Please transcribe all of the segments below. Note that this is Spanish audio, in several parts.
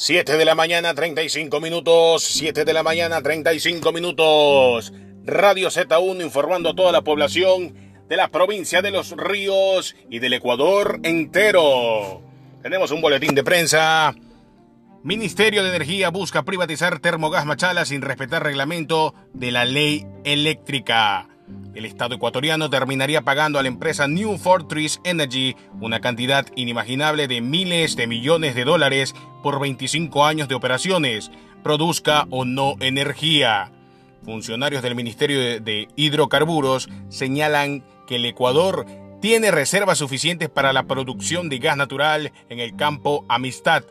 7 de la mañana, 35 minutos. 7 de la mañana, 35 minutos. Radio Z1 informando a toda la población de la provincia de Los Ríos y del Ecuador entero. Tenemos un boletín de prensa. Ministerio de Energía busca privatizar Termogas Machala sin respetar reglamento de la ley eléctrica. El Estado ecuatoriano terminaría pagando a la empresa New Fortress Energy una cantidad inimaginable de miles de millones de dólares por 25 años de operaciones, produzca o no energía. Funcionarios del Ministerio de Hidrocarburos señalan que el Ecuador tiene reservas suficientes para la producción de gas natural en el campo Amistad.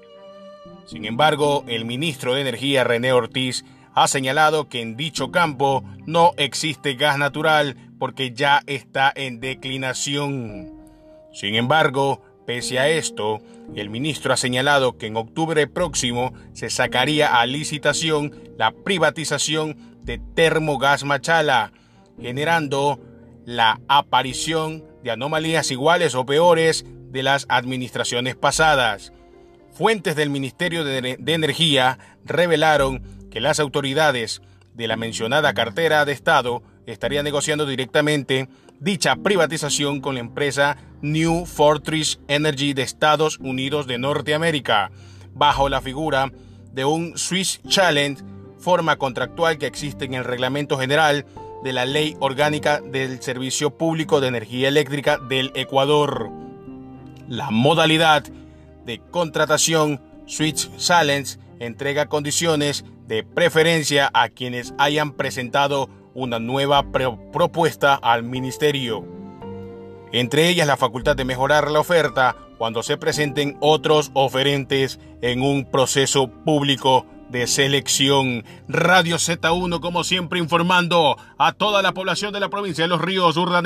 Sin embargo, el ministro de Energía, René Ortiz, ha señalado que en dicho campo no existe gas natural porque ya está en declinación. Sin embargo, pese a esto, el ministro ha señalado que en octubre próximo se sacaría a licitación la privatización de Termogas Machala, generando la aparición de anomalías iguales o peores de las administraciones pasadas. Fuentes del Ministerio de, Energía revelaron que las autoridades de la mencionada cartera de Estado estarían negociando directamente dicha privatización con la empresa New Fortress Energy de Estados Unidos de Norteamérica, bajo la figura de un Swiss Challenge, forma contractual que existe en el Reglamento General de la Ley Orgánica del Servicio Público de Energía Eléctrica del Ecuador. La modalidad de contratación Swiss Challenge entrega condiciones de preferencia a quienes hayan presentado una nueva propuesta al ministerio. Entre ellas la facultad de mejorar la oferta cuando se presenten otros oferentes en un proceso público de selección. Radio Z1, como siempre, informando a toda la población de la provincia de Los Ríos, Urdaneta.